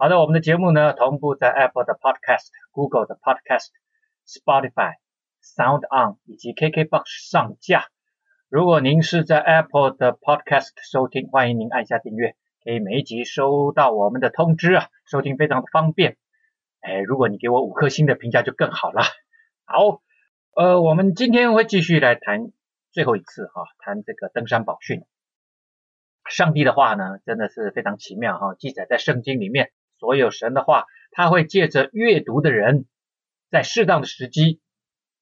好的，我们的节目呢，同步在 Apple 的 Podcast、Google 的 Podcast、Spotify、Sound On 以及 KKBox 上架。如果您是在 Apple 的 Podcast 收听，欢迎您按下订阅，可以每一集收到我们的通知啊，收听非常的方便。哎，如果你给我五颗星的评价就更好了。好，呃，我们今天会继续来谈最后一次哈，谈这个登山宝训。上帝的话呢，真的是非常奇妙哈，记载在圣经里面。所有神的话，他会借着阅读的人，在适当的时机，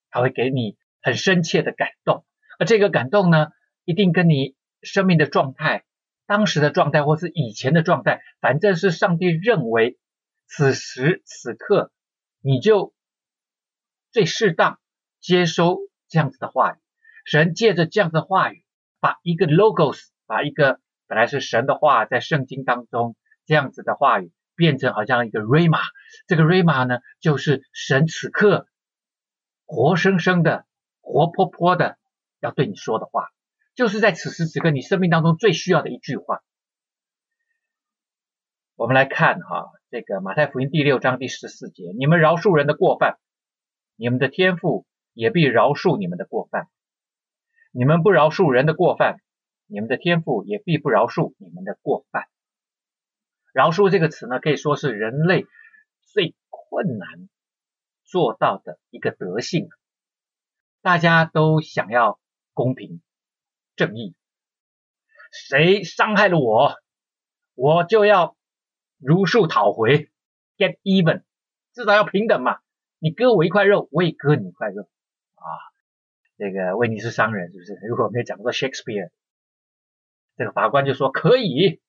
他会给你很深切的感动。而这个感动呢，一定跟你生命的状态、当时的状态，或是以前的状态，反正是上帝认为此时此刻你就最适当接收这样子的话语。神借着这样子的话语，把一个 logos，把一个本来是神的话，在圣经当中这样子的话语。变成好像一个 Rhema，这个 Rhema 呢，就是神此刻活生生的、活泼泼的要对你说的话，就是在此时此刻你生命当中最需要的一句话。我们来看哈，这个马太福音第六章第十四节：你们饶恕人的过犯，你们的天父也必饶恕你们的过犯；你们不饶恕人的过犯，你们的天父也必不饶恕你们的过犯。饶恕这个词呢，可以说是人类最困难做到的一个德性。大家都想要公平正义，谁伤害了我，我就要如数讨回，get even，至少要平等嘛。你割我一块肉，我也割你一块肉啊。这个威尼斯商人是不是？如果没有讲过 Shakespeare，这个法官就说可以。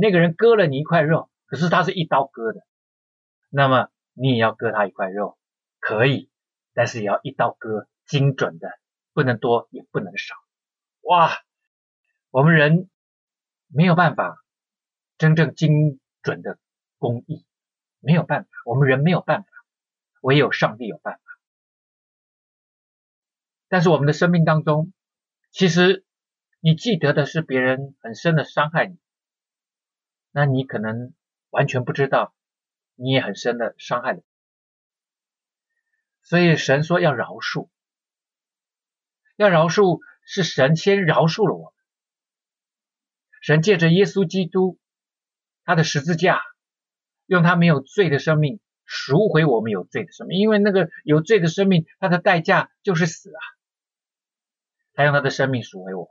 那个人割了你一块肉，可是他是一刀割的，那么你也要割他一块肉，可以，但是也要一刀割，精准的，不能多也不能少。哇，我们人没有办法真正精准的工艺，没有办法，我们人没有办法，唯有上帝有办法。但是我们的生命当中，其实你记得的是别人很深的伤害你。那你可能完全不知道，你也很深的伤害了。所以神说要饶恕，要饶恕是神先饶恕了我们。神借着耶稣基督，他的十字架，用他没有罪的生命赎回我们有罪的生命。因为那个有罪的生命，他的代价就是死啊。他用他的生命赎回我。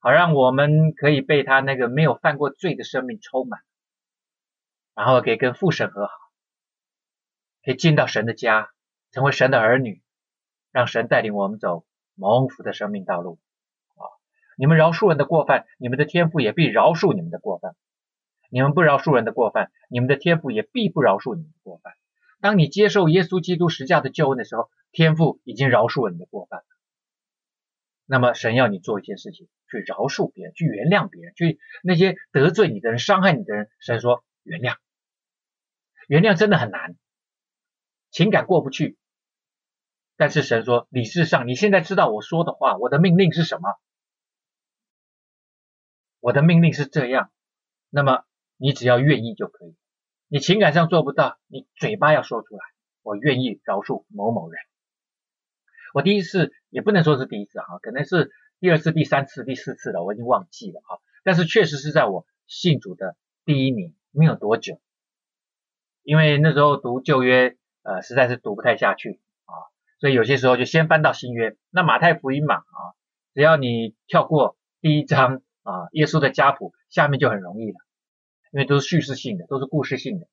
好，让我们可以被他那个没有犯过罪的生命充满，然后可以跟父神和好，可以进到神的家，成为神的儿女，让神带领我们走蒙福的生命道路。啊，你们饶恕人的过犯，你们的天父也必饶恕你们的过犯；你们不饶恕人的过犯，你们的天父也必不饶恕你们的过犯。当你接受耶稣基督十架的救恩的时候，天父已经饶恕了你的过犯。那么神要你做一件事情，去饶恕别人，去原谅别人，去那些得罪你的人、伤害你的人，神说原谅。原谅真的很难，情感过不去。但是神说理智上，你现在知道我说的话，我的命令是什么？我的命令是这样。那么你只要愿意就可以。你情感上做不到，你嘴巴要说出来，我愿意饶恕某某人。我第一次也不能说是第一次哈，可能是第二次、第三次、第四次了，我已经忘记了哈。但是确实是在我信主的第一年，没有多久，因为那时候读旧约，呃，实在是读不太下去啊，所以有些时候就先翻到新约。那马太福音嘛啊，只要你跳过第一章啊，耶稣的家谱，下面就很容易了，因为都是叙事性的，都是故事性的。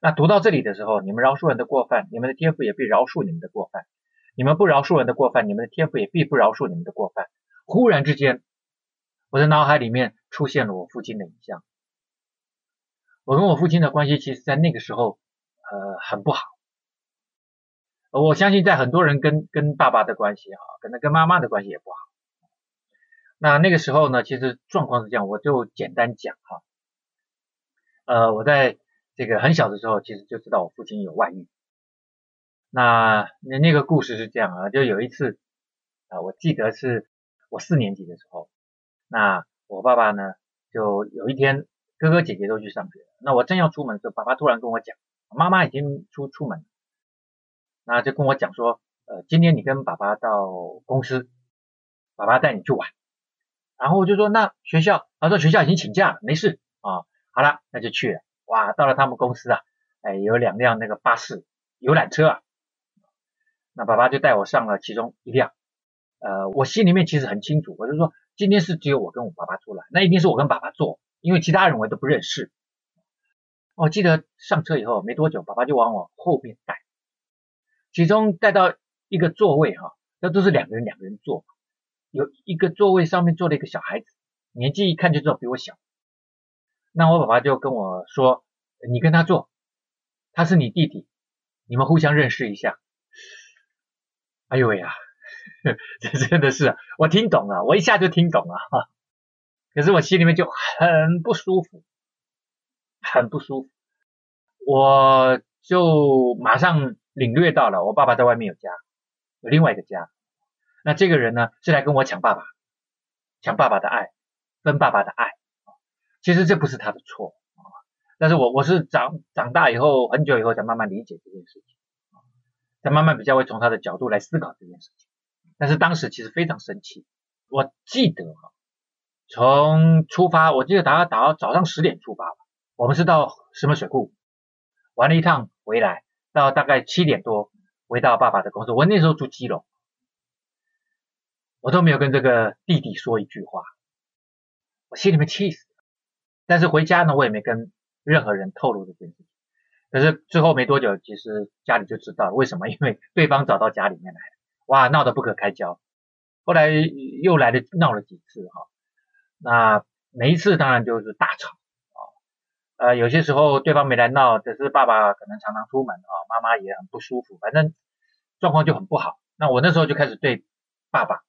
那读到这里的时候，你们饶恕人的过犯，你们的天父也必饶恕你们的过犯。你们不饶恕人的过犯，你们的天父也必不饶恕你们的过犯。忽然之间，我的脑海里面出现了我父亲的影像。我跟我父亲的关系，其实在那个时候呃很不好。我相信在很多人跟跟爸爸的关系啊，可能跟妈妈的关系也不好。那那个时候呢，其实状况是这样，我就简单讲哈。呃，我在这个很小的时候，其实就知道我父亲有外遇。那那那个故事是这样啊，就有一次啊，我记得是我四年级的时候，那我爸爸呢，就有一天哥哥姐姐都去上学，那我正要出门的时候，爸爸突然跟我讲，妈妈已经出出门，那就跟我讲说，呃，今天你跟爸爸到公司，爸爸带你去玩。然后我就说，那学校，他说学校已经请假了，没事啊。好了，那就去了。哇，到了他们公司啊，哎，有两辆那个巴士游览车啊。那爸爸就带我上了其中一辆。呃，我心里面其实很清楚，我就说今天是只有我跟我爸爸出来，那一定是我跟爸爸坐，因为其他人我都不认识。我记得上车以后没多久，爸爸就往我后面带，其中带到一个座位哈，那都是两个人两个人坐。有一个座位上面坐了一个小孩子，年纪一看就知道比我小。那我爸爸就跟我说：“你跟他坐，他是你弟弟，你们互相认识一下。”哎呦喂呀，这真的是我听懂了，我一下就听懂了哈。可是我心里面就很不舒服，很不舒服。我就马上领略到了，我爸爸在外面有家，有另外一个家。那这个人呢，是来跟我抢爸爸，抢爸爸的爱，分爸爸的爱。其实这不是他的错啊，但是我我是长长大以后很久以后才慢慢理解这件事情，他慢慢比较会从他的角度来思考这件事情。但是当时其实非常生气。我记得哈，从出发，我记得大概打到早上十点出发吧，我们是到石门水库玩了一趟回来，到大概七点多回到爸爸的公司。我那时候住基隆。我都没有跟这个弟弟说一句话，我心里面气死了。但是回家呢，我也没跟任何人透露这件事。可是之后没多久，其实家里就知道为什么？因为对方找到家里面来，哇，闹得不可开交。后来又来了闹了几次哈，那每一次当然就是大吵啊。呃，有些时候对方没来闹，只是爸爸可能常常出门啊，妈妈也很不舒服，反正状况就很不好。那我那时候就开始对爸爸。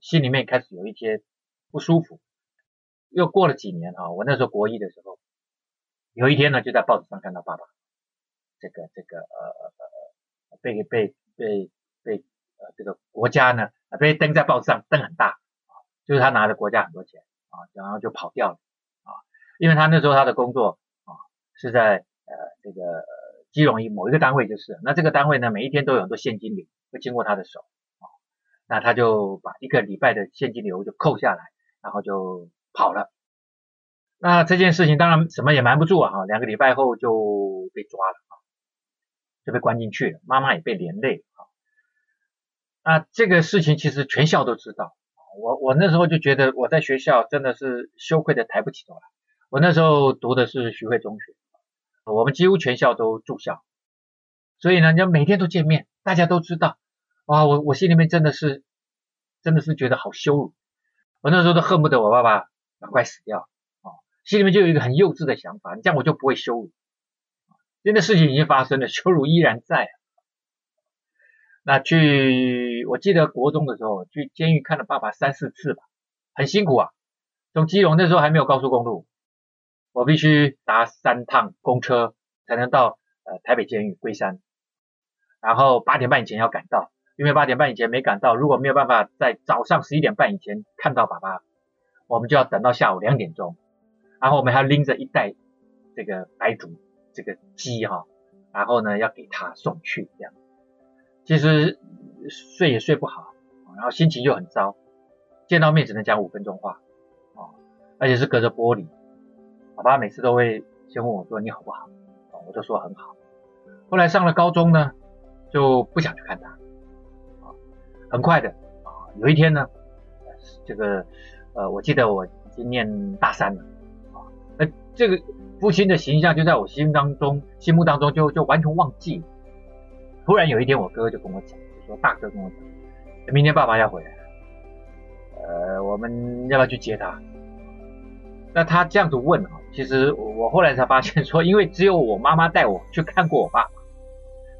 心里面开始有一些不舒服，又过了几年啊，我那时候国一的时候，有一天呢，就在报纸上看到爸爸，这个这个呃呃被被被被呃这个国家呢被登在报纸上，登很大啊，就是他拿着国家很多钱啊，然后就跑掉了啊，因为他那时候他的工作啊是在呃这个基隆一某一个单位，就是那这个单位呢每一天都有很多现金流会经过他的手啊。那他就把一个礼拜的现金流就扣下来，然后就跑了。那这件事情当然什么也瞒不住啊，两个礼拜后就被抓了啊，就被关进去了，妈妈也被连累啊。那这个事情其实全校都知道，我我那时候就觉得我在学校真的是羞愧的抬不起头来。我那时候读的是徐汇中学，我们几乎全校都住校，所以呢，就每天都见面，大家都知道。哇，我我心里面真的是，真的是觉得好羞辱。我那时候都恨不得我爸爸赶快死掉啊，心里面就有一个很幼稚的想法，这样我就不会羞辱。现在事情已经发生了，羞辱依然在。那去，我记得国中的时候去监狱看了爸爸三四次吧，很辛苦啊。从基隆那时候还没有高速公路，我必须搭三趟公车才能到呃台北监狱龟山，然后八点半以前要赶到。因为八点半以前没赶到，如果没有办法在早上十一点半以前看到爸爸，我们就要等到下午两点钟，然后我们还要拎着一袋这个白煮这个鸡哈，然后呢要给他送去这样，其实睡也睡不好，然后心情又很糟，见到面只能讲五分钟话，啊，而且是隔着玻璃，爸爸每次都会先问我说你好不好，我就说很好，后来上了高中呢，就不想去看他。很快的啊，有一天呢，这个呃，我记得我已经念大三了，这个父亲的形象就在我心当中，心目当中就就完全忘记。突然有一天，我哥就跟我讲，就说大哥跟我讲，明天爸爸要回来，呃，我们要不要去接他？那他这样子问啊，其实我后来才发现说，因为只有我妈妈带我去看过我爸爸，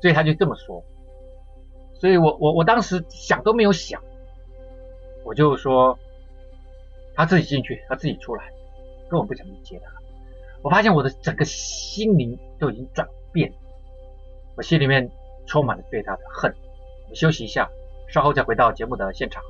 所以他就这么说。所以我我我当时想都没有想，我就说他自己进去，他自己出来，根本不想去接他。我发现我的整个心灵都已经转变，我心里面充满了对他的恨。我们休息一下，稍后再回到节目的现场。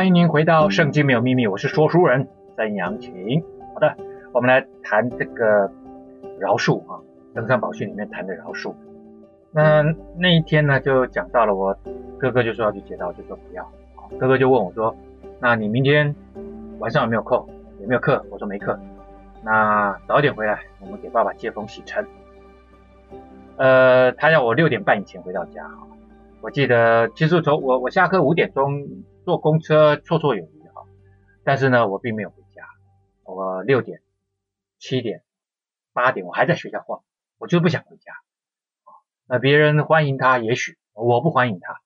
欢迎您回到《圣经没有秘密》，我是说书人曾阳晴。好的，我们来谈这个饶恕啊，《登山宝训》里面谈的饶恕。那那一天呢，就讲到了我哥哥就说要去接道，就说不要。哥哥就问我说：“那你明天晚上有没有空？有没有课？”我说没课。那早点回来，我们给爸爸接风洗尘。呃，他要我六点半以前回到家。我记得，其实从我我下课五点钟。坐公车绰绰有余哈，但是呢，我并没有回家。我六点、七点、八点，我还在学校晃，我就不想回家。那别人欢迎他，也许我不欢迎他。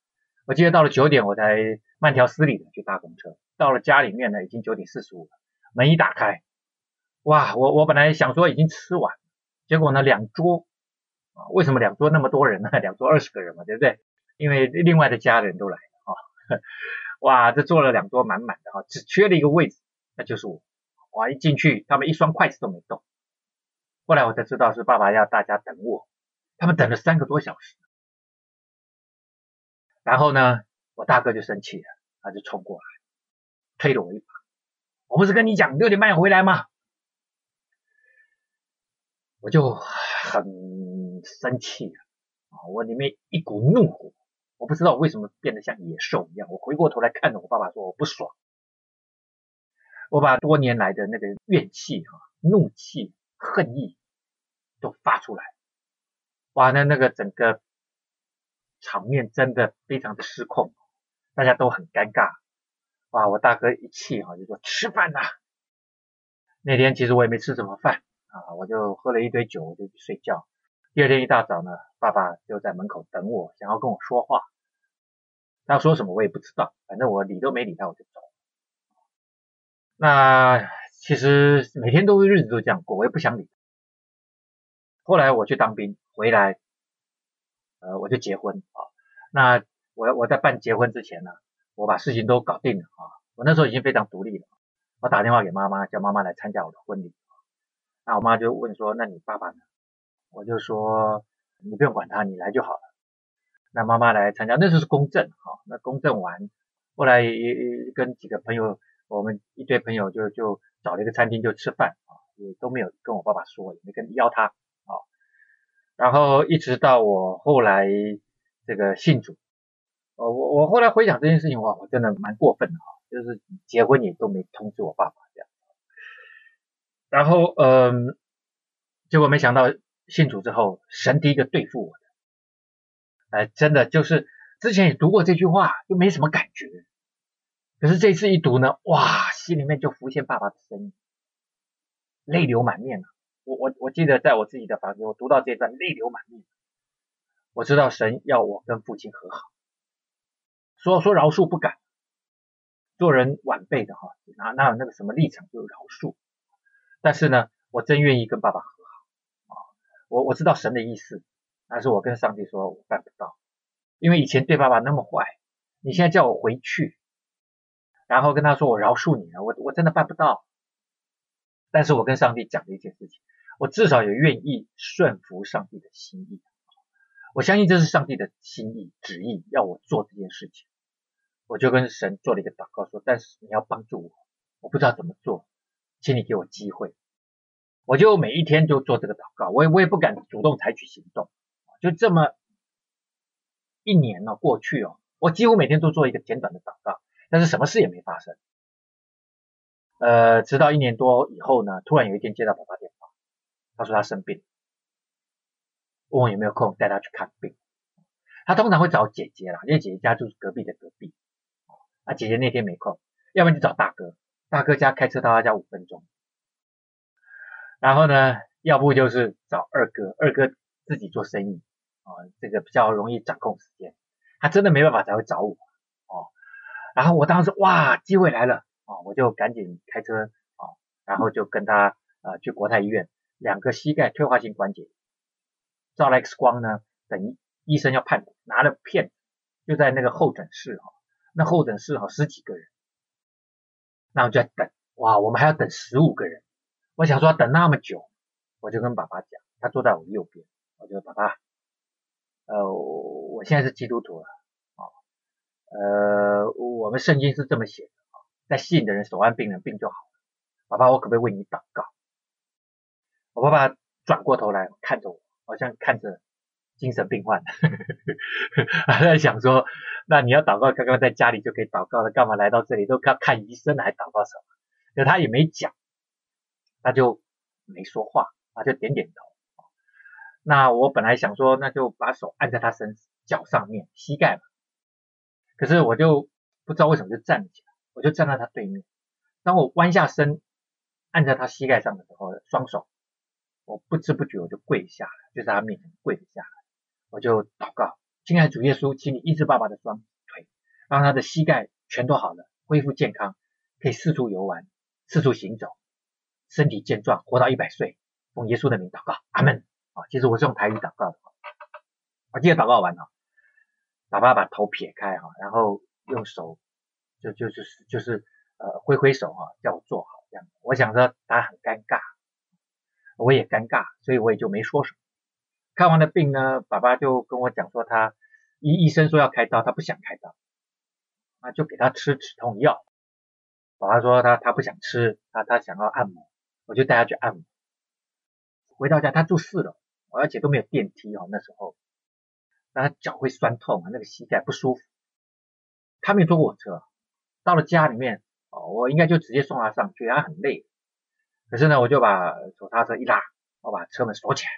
我记得到了九点，我才慢条斯理的去搭公车。到了家里面呢，已经九点四十五了。门一打开，哇，我我本来想说已经吃完，结果呢，两桌啊，为什么两桌那么多人呢？两桌二十个人嘛，对不对？因为另外的家人都来了啊。哇，这坐了两桌满满的哈，只缺了一个位置，那就是我。哇，一进去，他们一双筷子都没动。后来我才知道是爸爸要大家等我，他们等了三个多小时。然后呢，我大哥就生气了，他就冲过来，推了我一把。我不是跟你讲六点半回来吗？我就很生气啊，我里面一股怒火。我不知道为什么变得像野兽一样。我回过头来看着我爸爸说：“我不爽。”我把多年来的那个怨气、哈怒气、恨意都发出来。哇，那那个整个场面真的非常的失控，大家都很尴尬。哇，我大哥一气哈就说：“吃饭呐！”那天其实我也没吃什么饭啊，我就喝了一堆酒，我就去睡觉。第二天一大早呢，爸爸就在门口等我，想要跟我说话。他说什么我也不知道，反正我理都没理他，我就走。那其实每天都日子都这样过，我也不想理他。后来我去当兵回来，呃，我就结婚啊。那我我在办结婚之前呢，我把事情都搞定了啊。我那时候已经非常独立了，我打电话给妈妈，叫妈妈来参加我的婚礼。那我妈就问说：“那你爸爸呢？”我就说，你不用管他，你来就好了。那妈妈来参加，那时候是公证哈。那公证完，后来也也跟几个朋友，我们一堆朋友就就找了一个餐厅就吃饭啊，也都没有跟我爸爸说，也没跟邀他啊。然后一直到我后来这个信主，呃我我后来回想这件事情，哇，我真的蛮过分的哈，就是结婚也都没通知我爸爸这样。然后嗯，结果没想到。信主之后，神第一个对付我，哎，真的就是之前也读过这句话，就没什么感觉。可是这次一读呢，哇，心里面就浮现爸爸的身影，泪流满面了。我我我记得在我自己的房间，我读到这段泪流满面。我知道神要我跟父亲和好，说说饶恕不敢，做人晚辈的哈，哪哪有那个什么立场就饶恕？但是呢，我真愿意跟爸爸和好啊。我我知道神的意思，但是我跟上帝说，我办不到，因为以前对爸爸那么坏，你现在叫我回去，然后跟他说我饶恕你了，我我真的办不到。但是我跟上帝讲了一件事情，我至少也愿意顺服上帝的心意，我相信这是上帝的心意旨意，要我做这件事情，我就跟神做了一个祷告说，但是你要帮助我，我不知道怎么做，请你给我机会。我就每一天就做这个祷告，我也我也不敢主动采取行动，就这么一年呢过去哦，我几乎每天都做一个简短的祷告，但是什么事也没发生。呃，直到一年多以后呢，突然有一天接到爸爸电话，他说他生病，问我有没有空带他去看病。他通常会找姐姐啦，因为姐姐家就是隔壁的隔壁。啊，姐姐那天没空，要不然就找大哥，大哥家开车到他家五分钟。然后呢，要不就是找二哥，二哥自己做生意啊，这个比较容易掌控时间。他真的没办法才会找我哦。然后我当时哇，机会来了啊，我就赶紧开车啊，然后就跟他呃去国泰医院，两个膝盖退化性关节，照了 X 光呢，等医生要判，拿了片就在那个候诊室哈，那候诊室哈十几个人，那我就在等哇，我们还要等十五个人，我想说等那么久，我就跟爸爸讲，他坐在我右边，我就说爸爸，呃，我现在是基督徒了啊，呃，我们圣经是这么写的啊，在信的人手按病人病就好了，爸爸，我可不可以为你祷告？我爸爸转过头来看着我，好像看着。精神病患，还在想说，那你要祷告，刚刚在家里就可以祷告了，干嘛来到这里都看看医生还祷告什么？那他也没讲，他就没说话，他就点点头。那我本来想说，那就把手按在他身脚上面，膝盖嘛。可是我就不知道为什么就站了起来，我就站在他对面。当我弯下身按在他膝盖上的时候，双手我不知不觉我就跪下了，就在他面前跪了下来。我就祷告，亲爱的主耶稣，请你医治爸爸的双腿，让他的膝盖全都好了，恢复健康，可以四处游玩，四处行走，身体健壮，活到一百岁。奉耶稣的名祷告，阿门。啊，其实我是用台语祷告的。我记得祷告完了，爸爸把头撇开哈，然后用手就就就是就是呃挥挥手哈，叫我坐好这样。我想着他很尴尬，我也尴尬，所以我也就没说什么。看完了病呢，爸爸就跟我讲说，他医医生说要开刀，他不想开刀，啊，就给他吃止痛药。爸爸说他他不想吃，他他想要按摩，我就带他去按摩。回到家，他住四楼，而且都没有电梯哦，那时候，那他脚会酸痛啊，那个膝盖不舒服。他没有坐过我车，到了家里面哦，我应该就直接送他上去，他很累。可是呢，我就把手刹车一拉，我把车门锁起来，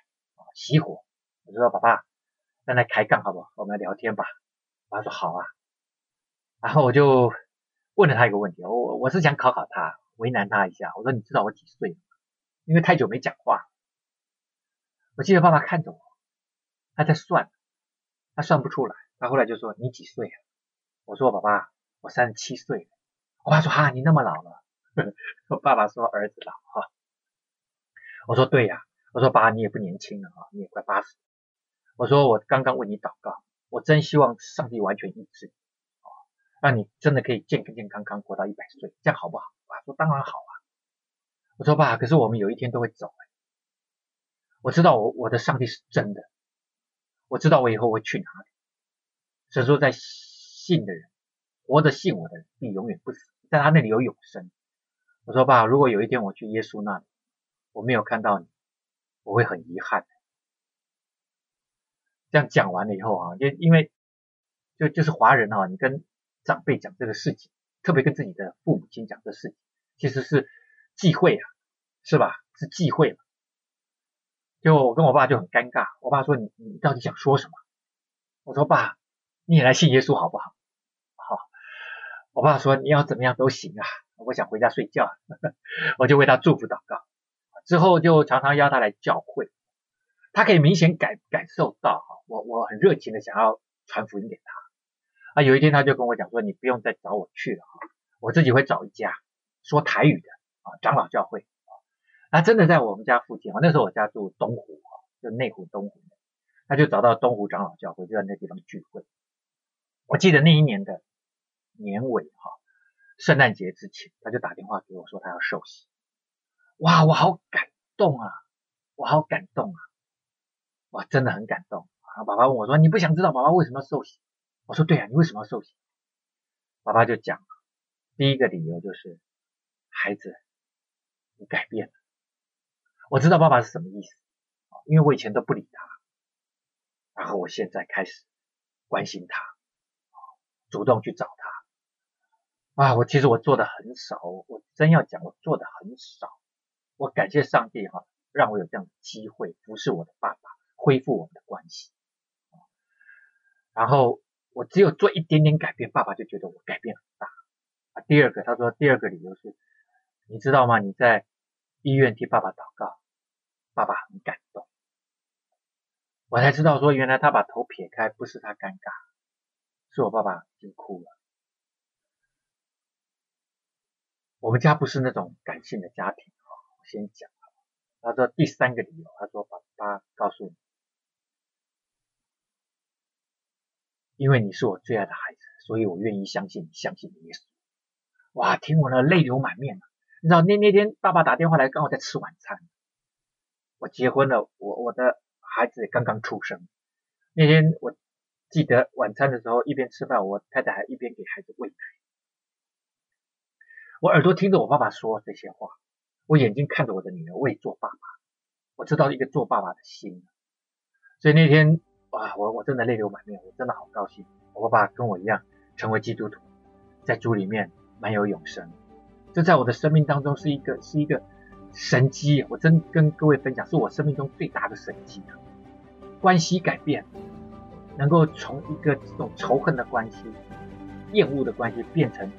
熄火。我就说：“爸爸，再来开杠好不好？我们来聊天吧。”爸爸说：“好啊。”然后我就问了他一个问题，我我是想考考他，为难他一下。我说：“你知道我几岁吗？”因为太久没讲话。我记得爸爸看着我，他在算，他算不出来。他后来就说：“你几岁啊？”我说：“爸爸，我三十七岁。”我爸说：“哈，你那么老了？” 我爸爸说：“儿子老哈。”我说：“对呀。”我说：“爸，你也不年轻了啊，你也快八十。”我说我刚刚为你祷告，我真希望上帝完全医治你，啊，让你真的可以健健健康康活到一百岁，这样好不好？爸说当然好啊。我说爸，可是我们有一天都会走，我知道我我的上帝是真的，我知道我以后会去哪里。只说，在信的人，活着信我的人，必永远不死，在他那里有永生。我说爸，如果有一天我去耶稣那里，我没有看到你，我会很遗憾。这样讲完了以后啊，因因为就就是华人啊，你跟长辈讲这个事情，特别跟自己的父母亲讲这事情，其实是忌讳啊，是吧？是忌讳嘛。就我跟我爸就很尴尬，我爸说，你你到底想说什么？我说爸，你也来信耶稣好不好？好。我爸说你要怎么样都行啊，我想回家睡觉，我就为他祝福祷告，之后就常常邀他来教会。他可以明显感感受到哈，我我很热情的想要传福音给他啊。有一天他就跟我讲说，你不用再找我去了哈，我自己会找一家说台语的啊长老教会。他真的在我们家附近啊，那时候我家住东湖啊，就内湖东湖，他就找到东湖长老教会，就在那地方聚会。我记得那一年的年尾哈，圣诞节之前，他就打电话给我说他要受洗。哇，我好感动啊，我好感动啊。哇，真的很感动然后！爸爸问我说：“你不想知道爸爸为什么要受洗？”我说：“对啊，你为什么要受洗？”爸爸就讲了，第一个理由就是孩子，你改变了。我知道爸爸是什么意思，因为我以前都不理他，然后我现在开始关心他，主动去找他。啊，我其实我做的很少，我真要讲，我做的很少。我感谢上帝哈，让我有这样的机会服侍我的爸爸。恢复我们的关系，然后我只有做一点点改变，爸爸就觉得我改变很大啊，第二个，他说第二个理由是，你知道吗？你在医院替爸爸祷告，爸爸很感动。我才知道说，原来他把头撇开，不是他尴尬，是我爸爸已经哭了。我们家不是那种感性的家庭啊，我先讲。他说第三个理由，他说爸爸告诉你。因为你是我最爱的孩子，所以我愿意相信你，相信耶稣。哇，听完了，泪流满面。你知道那那天爸爸打电话来，刚好在吃晚餐。我结婚了，我我的孩子刚刚出生。那天我记得晚餐的时候，一边吃饭，我太太还一边给孩子喂奶。我耳朵听着我爸爸说这些话，我眼睛看着我的女儿为做爸爸，我知道一个做爸爸的心。所以那天。哇，我我真的泪流满面，我真的好高兴。我爸爸跟我一样成为基督徒，在主里面满有永生。这在我的生命当中是一个是一个神迹，我真跟各位分享，是我生命中最大的神迹。关系改变，能够从一个这种仇恨的关系、厌恶的关系，变成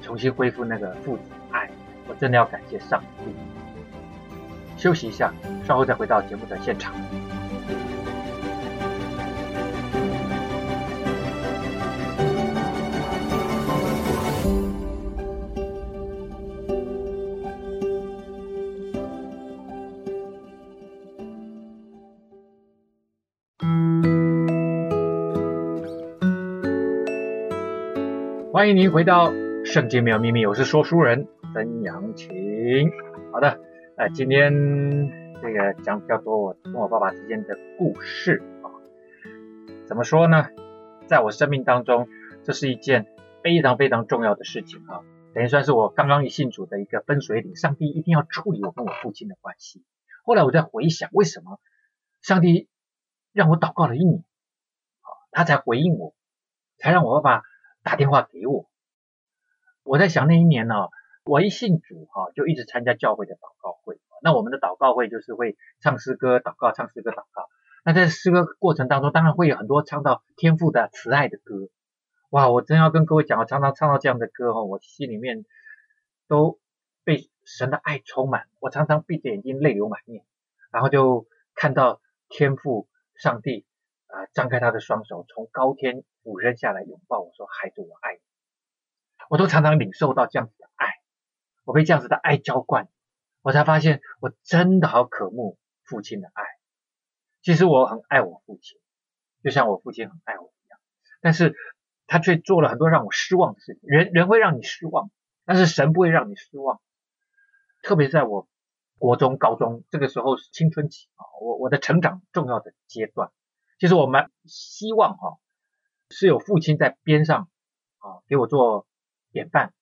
重新恢复那个父子爱，我真的要感谢上帝。休息一下，稍后再回到节目的现场。欢迎您回到《圣经没有秘密》，我是说书人曾阳晴。好的，呃，今天这个讲比较多我跟我爸爸之间的故事啊。怎么说呢？在我生命当中，这是一件非常非常重要的事情啊，等于算是我刚刚一信主的一个分水岭。上帝一定要处理我跟我父亲的关系。后来我在回想，为什么上帝让我祷告了一年啊，他才回应我，才让我爸爸。打电话给我，我在想那一年呢，我一信主哈，就一直参加教会的祷告会。那我们的祷告会就是会唱诗歌祷告，唱诗歌祷告。那在诗歌过程当中，当然会有很多唱到天父的慈爱的歌。哇，我真要跟各位讲，我常常唱到这样的歌哈，我心里面都被神的爱充满。我常常闭着眼睛泪流满面，然后就看到天父上帝啊，张开他的双手，从高天。俯身下来拥抱我说：“孩子，我爱你。”我都常常领受到这样子的爱，我被这样子的爱浇灌，我才发现我真的好渴慕父亲的爱。其实我很爱我父亲，就像我父亲很爱我一样，但是他却做了很多让我失望的事情。人人会让你失望，但是神不会让你失望。特别在我国中、高中这个时候是青春期啊，我我的成长重要的阶段，其实我蛮希望哈。是有父亲在边上啊，给我做典范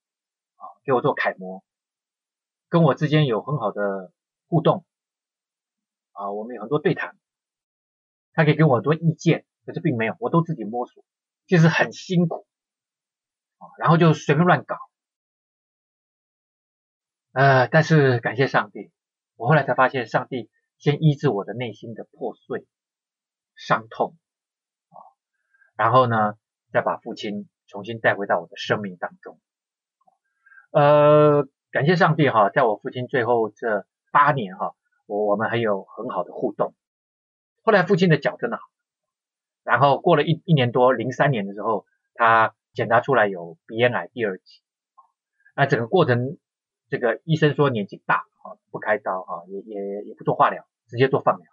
啊，给我做楷模，跟我之间有很好的互动啊，我们有很多对谈，他可以给我很多意见，可是并没有，我都自己摸索，其实很辛苦啊，然后就随便乱搞，呃，但是感谢上帝，我后来才发现，上帝先医治我的内心的破碎、伤痛啊。然后呢，再把父亲重新带回到我的生命当中。呃，感谢上帝哈，在我父亲最后这八年哈，我我们还有很好的互动。后来父亲的脚真的好，然后过了一一年多，零三年的时候，他检查出来有鼻咽癌第二期。那整个过程，这个医生说年纪大啊，不开刀哈，也也也不做化疗，直接做放疗。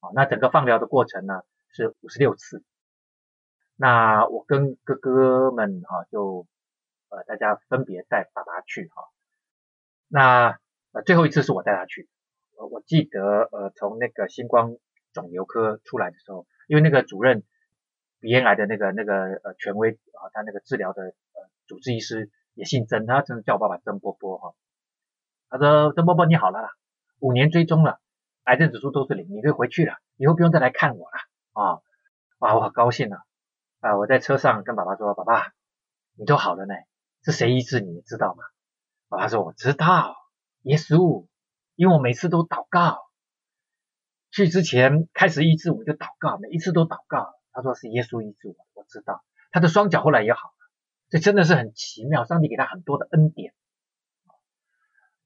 啊，那整个放疗的过程呢，是五十六次。那我跟哥哥们哈，就呃大家分别带爸爸去哈。那呃最后一次是我带他去，我我记得呃从那个新光肿瘤科出来的时候，因为那个主任鼻咽癌的那个那个呃权威啊，他那个治疗的呃主治医师也姓曾，他真叫我爸爸曾波波哈。他说曾波波你好了啦，五年追踪了，癌症指数都是零，你可以回去了，以后不用再来看我了啊，哇我好高兴啊。啊！我在车上跟爸爸说：“爸爸，你都好了呢，是谁医治你？你知道吗？”爸爸说：“我知道，耶稣，因为我每次都祷告，去之前开始医治我就祷告，每一次都祷告。”他说：“是耶稣医治我，我知道。”他的双脚后来也好了，这真的是很奇妙，上帝给他很多的恩典。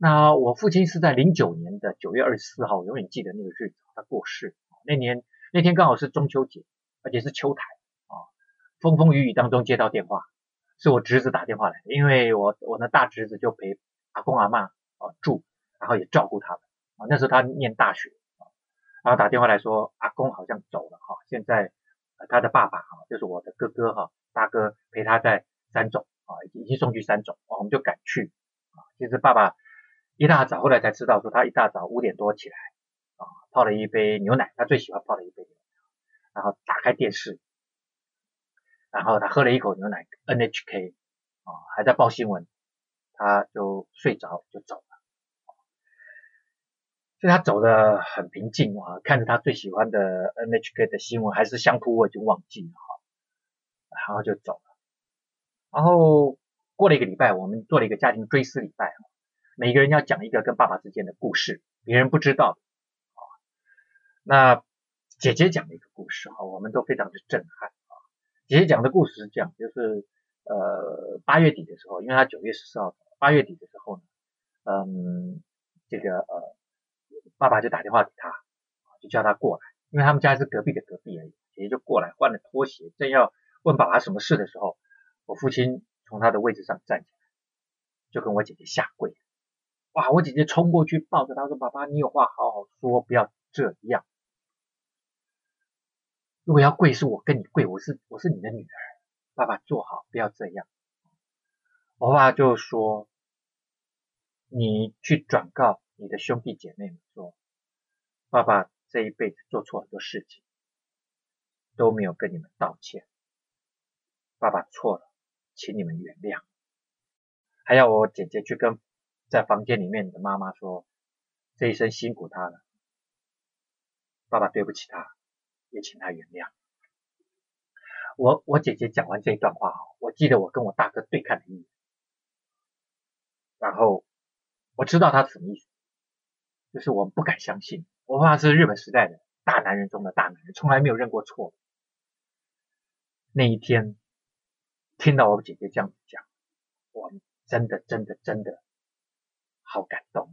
那我父亲是在零九年的九月二十四号，我永远记得那个日子，他过世。那年那天刚好是中秋节，而且是秋台啊，风风雨雨当中接到电话，是我侄子打电话来，因为我我的大侄子就陪阿公阿嬷啊住，然后也照顾他们啊。那时候他念大学啊，然后打电话来说阿公好像走了哈，现在他的爸爸哈，就是我的哥哥哈，大哥陪他在三种啊，已经送去三种，我们就赶去啊。其实爸爸。一大早，后来才知道说他一大早五点多起来啊，泡了一杯牛奶，他最喜欢泡的一杯牛奶，然后打开电视，然后他喝了一口牛奶，NHK 啊还在报新闻，他就睡着就走了，所以他走的很平静啊，看着他最喜欢的 NHK 的新闻还是香扑，我已经忘记了哈，然后就走了，然后过了一个礼拜，我们做了一个家庭追思礼拜。每个人要讲一个跟爸爸之间的故事，别人不知道的啊。那姐姐讲了一个故事啊，我们都非常的震撼啊。姐姐讲的故事是这样，就是呃八月底的时候，因为她九月十四号，八月底的时候呢，嗯，这个呃爸爸就打电话给她，就叫她过来，因为他们家是隔壁的隔壁而已。姐姐就过来换了拖鞋，正要问爸爸什么事的时候，我父亲从他的位置上站起来，就跟我姐姐下跪。哇！我姐姐冲过去抱着他说：“爸爸，你有话好好说，不要这样。如果要跪，是我跟你跪，我是我是你的女儿。爸爸坐好，不要这样。”我爸就说：“你去转告你的兄弟姐妹们说，爸爸这一辈子做错很多事情，都没有跟你们道歉。爸爸错了，请你们原谅。还要我姐姐去跟。”在房间里面的妈妈说：“这一生辛苦他了，爸爸对不起他，也请他原谅。”我我姐姐讲完这一段话，我记得我跟我大哥对看了一眼，然后我知道他什么意思，就是我们不敢相信，我爸爸是日本时代的大男人中的大男人，从来没有认过错。那一天听到我姐姐这样讲，我真的真的真的。好感动！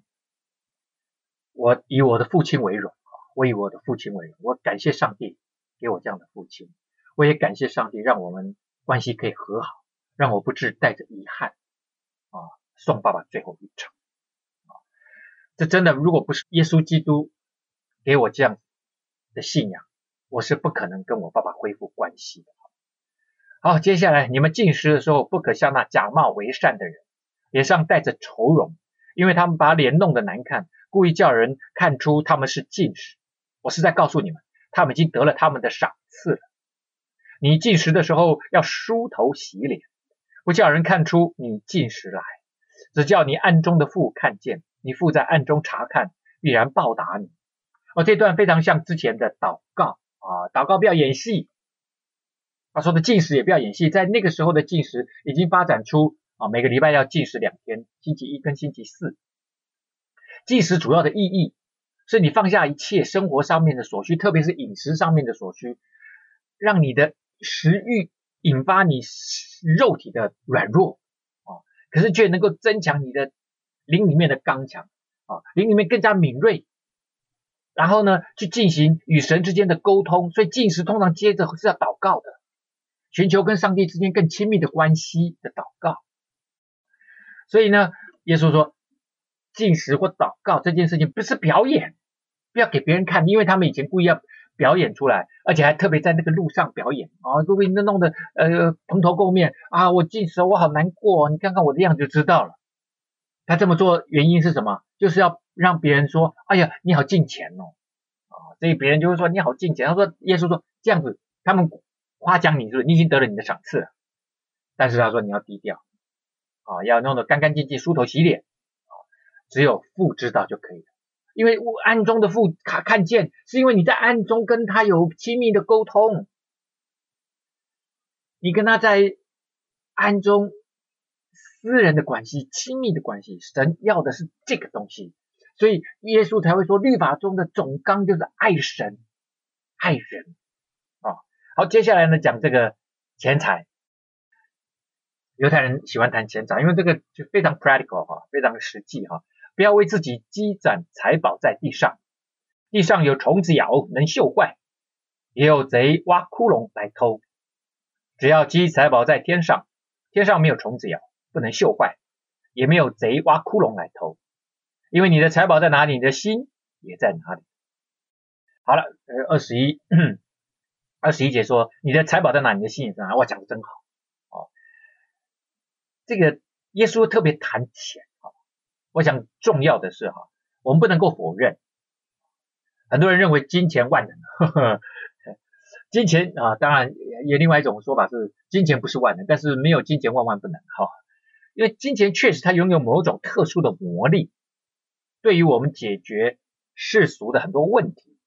我以我的父亲为荣啊！我以我的父亲为荣，我感谢上帝给我这样的父亲，我也感谢上帝让我们关系可以和好，让我不致带着遗憾啊送爸爸最后一程啊！这真的，如果不是耶稣基督给我这样的信仰，我是不可能跟我爸爸恢复关系的。好，接下来你们进食的时候，不可像那假冒为善的人，脸上带着愁容。因为他们把脸弄得难看，故意叫人看出他们是进食。我是在告诉你们，他们已经得了他们的赏赐了。你进食的时候要梳头洗脸，不叫人看出你进食来，只叫你暗中的父看见。你父在暗中查看，必然报答你。哦，这段非常像之前的祷告啊，祷告不要演戏。他说的进食也不要演戏，在那个时候的进食已经发展出。啊，每个礼拜要禁食两天，星期一跟星期四。禁食主要的意义是你放下一切生活上面的所需，特别是饮食上面的所需，让你的食欲引发你肉体的软弱啊，可是却能够增强你的灵里面的刚强啊，灵里面更加敏锐。然后呢，去进行与神之间的沟通，所以禁食通常接着是要祷告的，寻求跟上帝之间更亲密的关系的祷告。所以呢，耶稣说，进食或祷告这件事情不是表演，不要给别人看，因为他们以前故意要表演出来，而且还特别在那个路上表演啊，都被那弄得呃蓬头垢面啊，我进食，我好难过，你看看我的样子就知道了。他这么做原因是什么？就是要让别人说，哎呀，你好进钱哦，啊，所以别人就会说你好进钱。他说，耶稣说这样子，他们夸奖你是不是？你已经得了你的赏赐了，但是他说你要低调。啊，要弄得干干净净，梳头洗脸，啊，只有父知道就可以了。因为暗中的父他看见，是因为你在暗中跟他有亲密的沟通，你跟他在暗中私人的关系、亲密的关系，神要的是这个东西，所以耶稣才会说，律法中的总纲就是爱神、爱人。啊，好，接下来呢，讲这个钱财。犹太人喜欢谈钱财，因为这个就非常 practical 哈，非常实际哈。不要为自己积攒财宝在地上，地上有虫子咬，能锈坏；也有贼挖窟窿来偷。只要积财宝在天上，天上没有虫子咬，不能锈坏，也没有贼挖窟窿来偷。因为你的财宝在哪里，你的心也在哪里。好了，呃，二十一，二十一节说，你的财宝在哪，你的心也在哪里。哇，讲的真好。这个耶稣特别谈钱。我想重要的是哈，我们不能够否认，很多人认为金钱万能，呵 呵金钱啊，当然也另外一种说法是金钱不是万能，但是没有金钱万万不能哈，因为金钱确实它拥有某种特殊的魔力，对于我们解决世俗的很多问题，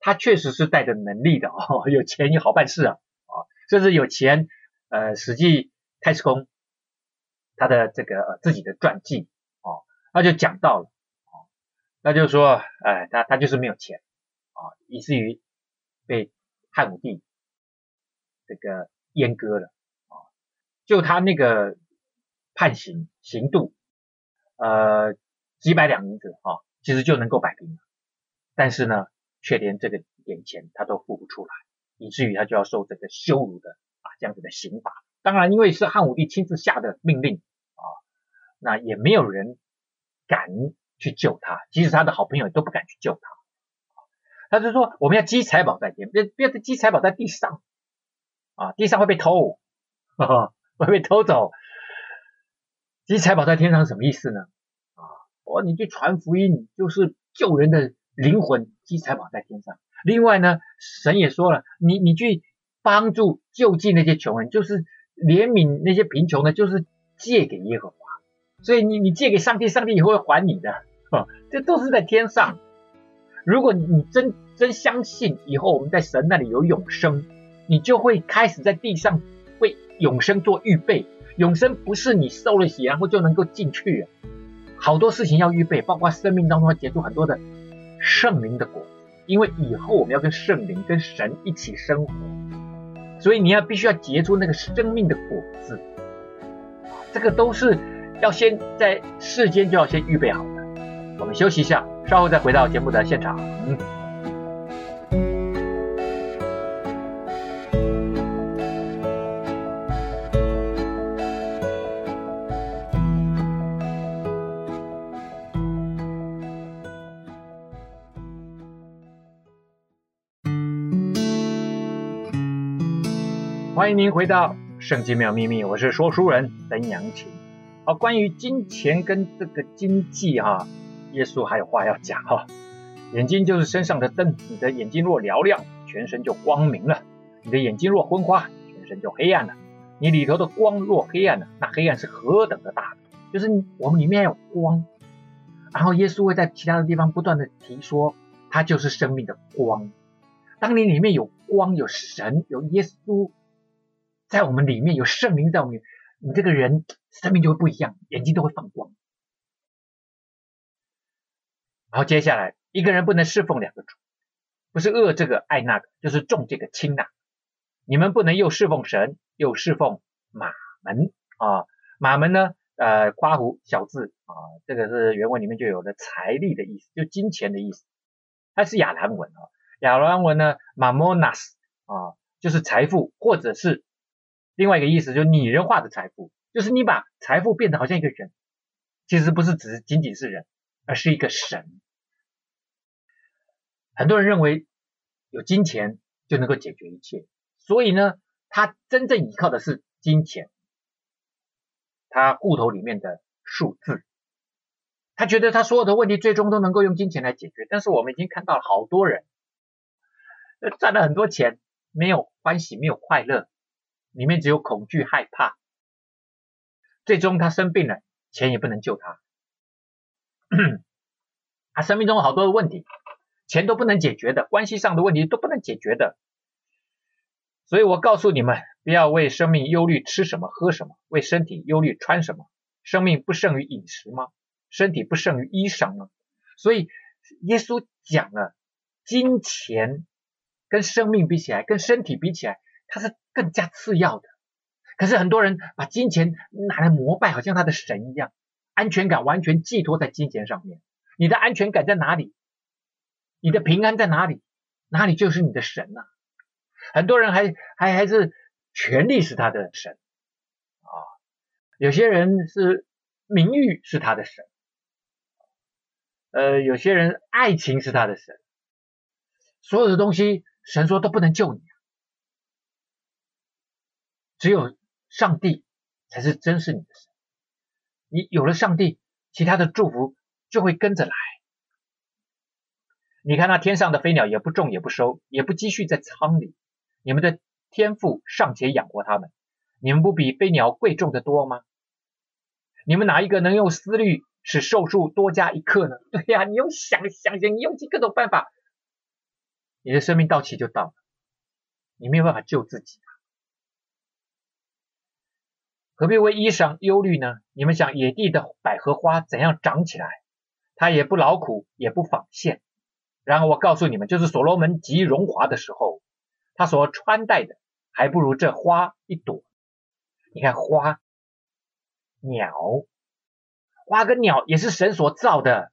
它确实是带着能力的哦，有钱也好办事啊，啊，甚至有钱，呃，实际太史公他的这个呃自己的传记。他就讲到了，那就是说，哎，他他就是没有钱啊，以至于被汉武帝这个阉割了啊。就他那个判刑刑度，呃，几百两银子啊，其实就能够摆平了。但是呢，却连这个点钱他都付不出来，以至于他就要受这个羞辱的啊这样子的刑罚。当然，因为是汉武帝亲自下的命令，那也没有人。敢去救他，即使他的好朋友都不敢去救他。他就说：“我们要积财宝在天，别别积财宝在地上啊，地上会被偷，呵呵会被偷走。积财宝在天上什么意思呢？啊，哦，你去传福音，就是救人的灵魂，积财宝在天上。另外呢，神也说了，你你去帮助救济那些穷人，就是怜悯那些贫穷的，就是借给耶和华。”所以你你借给上帝，上帝以后会还你的，啊，这都是在天上。如果你真真相信以后我们在神那里有永生，你就会开始在地上为永生做预备。永生不是你受了洗然后就能够进去，好多事情要预备，包括生命当中要结出很多的圣灵的果子，因为以后我们要跟圣灵跟神一起生活，所以你要必须要结出那个生命的果子，这个都是。要先在世间就要先预备好的。我们休息一下，稍后再回到节目的现场。嗯。欢迎您回到《圣经妙秘密》，我是说书人曾阳晴。好，关于金钱跟这个经济哈，耶稣还有话要讲哈。眼睛就是身上的灯，你的眼睛若嘹亮，全身就光明了；你的眼睛若昏花，全身就黑暗了。你里头的光若黑暗了，那黑暗是何等的大！就是我们里面有光，然后耶稣会在其他的地方不断的提说，他就是生命的光。当你里面有光，有神，有耶稣在我们里面，有圣灵在我们。你这个人生命就会不一样，眼睛都会放光。然后接下来，一个人不能侍奉两个主，不是恶这个爱那个，就是重这个轻那。你们不能又侍奉神，又侍奉马门啊。马门呢，呃，夸胡小字啊，这个是原文里面就有了财力的意思，就金钱的意思。它是亚兰文啊，亚兰文呢，mammonas 啊，就是财富或者是。另外一个意思就是拟人化的财富，就是你把财富变得好像一个人，其实不是只是仅仅是人，而是一个神。很多人认为有金钱就能够解决一切，所以呢，他真正依靠的是金钱，他户头里面的数字，他觉得他所有的问题最终都能够用金钱来解决。但是我们已经看到了好多人，赚了很多钱，没有欢喜，没有快乐。里面只有恐惧、害怕，最终他生病了，钱也不能救他。他 生命中有好多的问题，钱都不能解决的，关系上的问题都不能解决的。所以我告诉你们，不要为生命忧虑吃什么、喝什么，为身体忧虑穿什么。生命不胜于饮食吗？身体不胜于衣裳吗？所以耶稣讲了，金钱跟生命比起来，跟身体比起来。它是更加次要的，可是很多人把金钱拿来膜拜，好像他的神一样，安全感完全寄托在金钱上面。你的安全感在哪里？你的平安在哪里？哪里就是你的神呐、啊。很多人还还还是权力是他的神啊，有些人是名誉是他的神，呃，有些人爱情是他的神。所有的东西，神说都不能救你，只有上帝才是真是你的神。你有了上帝，其他的祝福就会跟着来。你看那天上的飞鸟，也不种也不收，也不积蓄在仓里，你们的天赋尚且养活他们，你们不比飞鸟贵重的多吗？你们哪一个能用思虑使寿数多加一刻呢？对呀，你用想想想，你用尽各种办法。你的生命到期就到了，你没有办法救自己！何必为衣裳忧虑呢？你们想野地的百合花怎样长起来？它也不劳苦，也不纺线。然后我告诉你们，就是所罗门极荣华的时候，他所穿戴的还不如这花一朵。你看花、鸟，花跟鸟也是神所造的。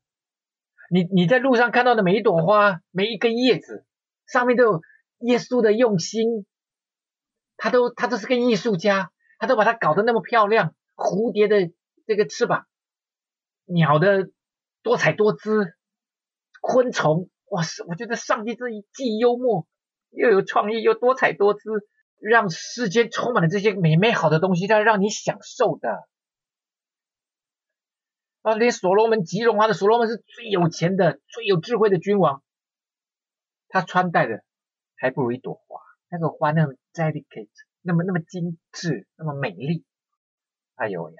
你你在路上看到的每一朵花，每一根叶子。上面都有耶稣的用心，他都他都是个艺术家，他都把它搞得那么漂亮。蝴蝶的这个翅膀，鸟的多彩多姿，昆虫，哇塞！我觉得上帝这一既幽默又有创意又多彩多姿，让世间充满了这些美美好的东西，它让你享受的。啊，连所罗门极荣华的所罗门是最有钱的、最有智慧的君王。他穿戴的还不如一朵花，那个花那么 delicate，那么那么精致，那么美丽。哎呦呀！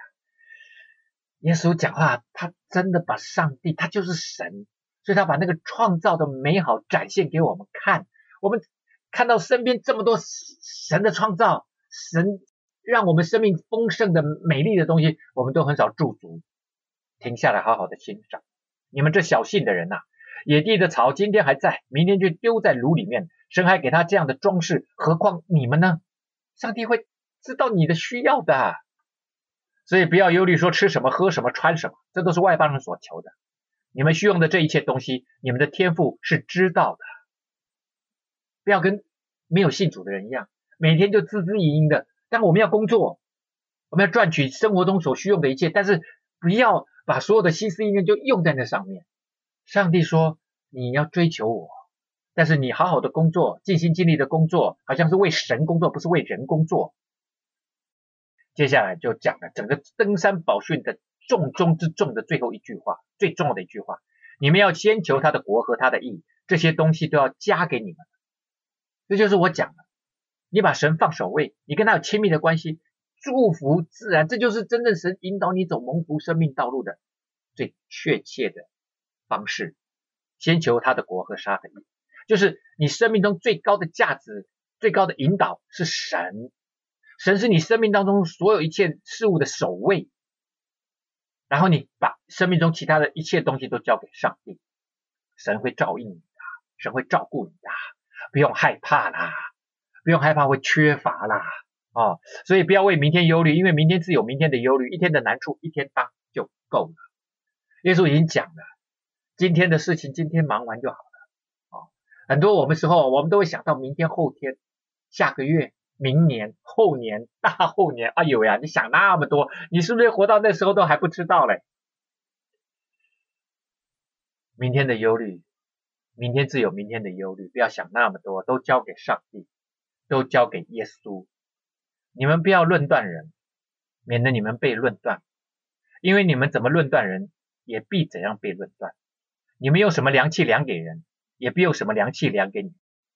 耶稣讲话，他真的把上帝，他就是神，所以他把那个创造的美好展现给我们看。我们看到身边这么多神的创造，神让我们生命丰盛的美丽的东西，我们都很少驻足，停下来好好的欣赏。你们这小信的人呐、野地的草今天还在，明天就丢在炉里面。神还给他这样的装饰，何况你们呢？上帝会知道你的需要的，所以不要忧虑说吃什么、喝什么、穿什么，这都是外邦人所求的。你们需用的这一切东西，你们的天赋是知道的。不要跟没有信主的人一样，每天就汲汲营营的。但我们要工作，我们要赚取生活中所需用的一切，但是不要把所有的心思意念就用在那上面。上帝说：“你要追求我，但是你好好的工作，尽心尽力的工作，好像是为神工作，不是为人工作。”接下来就讲了整个登山宝训的重中之重的最后一句话，最重要的一句话：你们要先求他的国和他的义，这些东西都要加给你们。这就是我讲的，你把神放首位，你跟他有亲密的关系，祝福自然，这就是真正神引导你走蒙福生命道路的最确切的。方式，先求他的国和他的义，就是你生命中最高的价值、最高的引导是神，神是你生命当中所有一切事物的首位，然后你把生命中其他的一切东西都交给上帝，神会照应你的，神会照顾你的，不用害怕啦，不用害怕会缺乏啦，哦，所以不要为明天忧虑，因为明天自有明天的忧虑，一天的难处一天当就够了。耶稣已经讲了。今天的事情今天忙完就好！很多我们时候我们都会想到明天、后天、下个月、明年、后年、大后年。哎呦呀，你想那么多，你是不是活到那时候都还不知道嘞？明天的忧虑，明天自有明天的忧虑，不要想那么多，都交给上帝，都交给耶稣。你们不要论断人，免得你们被论断，因为你们怎么论断人，也必怎样被论断。你们用什么量器量给人，也必用什么量器量给你。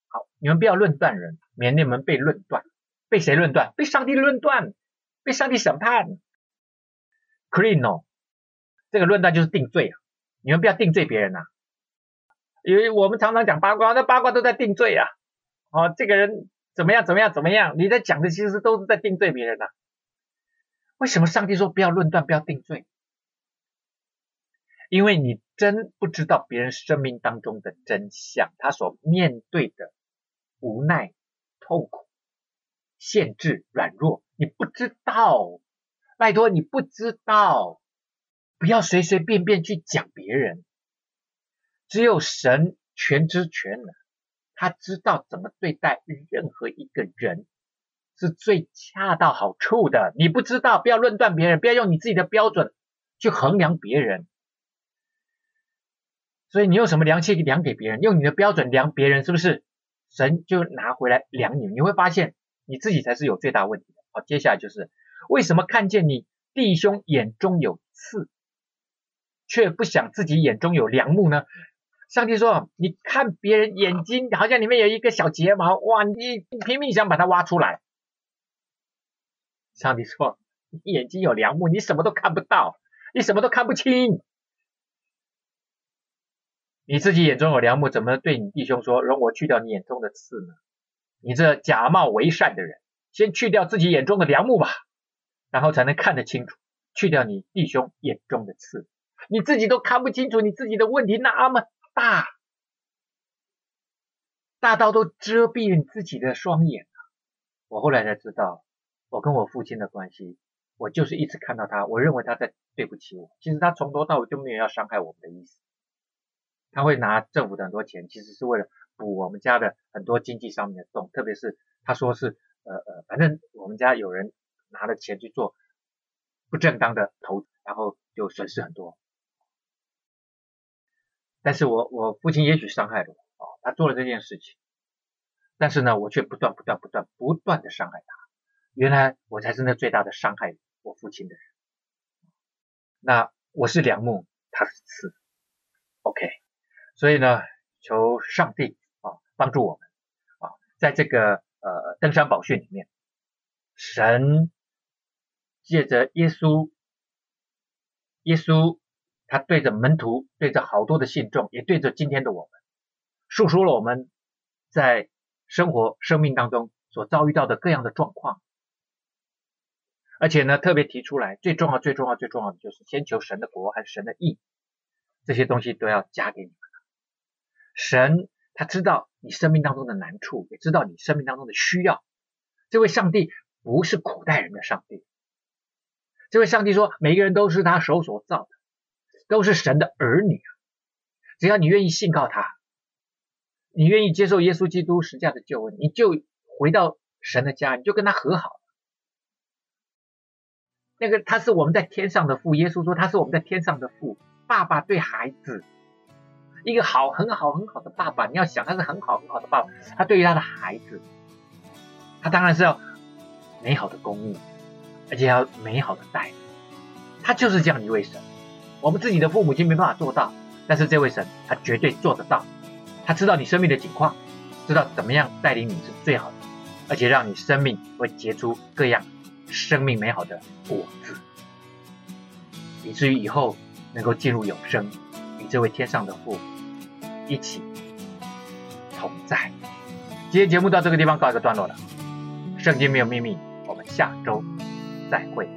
好，你们不要论断人，免得你们被论断。被谁论断？被上帝论断，被上帝审判。Krino，这个论断就是定罪啊！你们不要定罪别人呐、啊，因为我们常常讲八卦，那八卦都在定罪啊。哦，这个人怎么样怎么样怎么样？你在讲的其实都是在定罪别人呐、啊。为什么上帝说不要论断，不要定罪？因为你真不知道别人生命当中的真相，他所面对的无奈、痛苦，限制软弱，你不知道，拜托你不知道，不要随随便便去讲别人。只有神全知全能，他知道怎么对待任何一个人是最恰到好处的。你不知道，不要论断别人，不要用你自己的标准去衡量别人。所以你用什么量器量给别人？用你的标准量别人，是不是？神就拿回来量你，你会发现你自己才是有最大问题的。好，接下来就是为什么看见你弟兄眼中有刺，却不想自己眼中有梁木呢？上帝说：“你看别人眼睛好像里面有一个小睫毛，哇，你拼命想把它挖出来。”上帝说：“你眼睛有梁木，你什么都看不到，你什么都看不清。你自己眼中有梁木，怎么对你弟兄说，容我去掉你眼中的刺呢？你这假冒为善的人，先去掉自己眼中的梁木吧，然后才能看得清楚，去掉你弟兄眼中的刺。你自己都看不清楚，你自己的问题那么。”大，大到都遮蔽了你自己的双眼。我后来才知道，我跟我父亲的关系，我就是一直看到他，我认为他在对不起我。其实他从头到尾就没有要伤害我们的意思。他会拿政府的很多钱，其实是为了补我们家的很多经济上面的洞，特别是他说是呃呃，反正我们家有人拿了钱去做不正当的投，然后就损失很多。但是我我父亲也许伤害了我，他做了这件事情，但是呢，我却不断不断不断不断的伤害他。原来我才是那最大的伤害我父亲的人。那我是梁木，他是刺，OK。所以呢，求上帝啊帮助我们啊，在这个呃登山宝训里面，神借着耶稣，耶稣。他对着门徒，对着好多的信众，也对着今天的我们，诉说了我们在生活、生命当中所遭遇到的各样的状况。而且呢，特别提出来，最重要、最重要、最重要的就是先求神的国还是神的义，这些东西都要加给你们。神他知道你生命当中的难处，也知道你生命当中的需要。这位上帝不是苦待人的上帝。这位上帝说，每个人都是他手所造的。都是神的儿女啊！只要你愿意信靠他，你愿意接受耶稣基督十架的救恩，你就回到神的家，你就跟他和好。那个他是我们在天上的父，耶稣说他是我们在天上的父。爸爸对孩子，一个好很好很好的爸爸，你要想他是很好很好的爸爸，他对于他的孩子，他当然是要美好的供应，而且要美好的待，他就是这样一位神。我们自己的父母亲没办法做到，但是这位神他绝对做得到。他知道你生命的景况，知道怎么样带领你是最好的，而且让你生命会结出各样生命美好的果子，以至于以后能够进入永生，这位天上的父一起同在。今天节目到这个地方告一个段落了。圣经没有秘密，我们下周再会。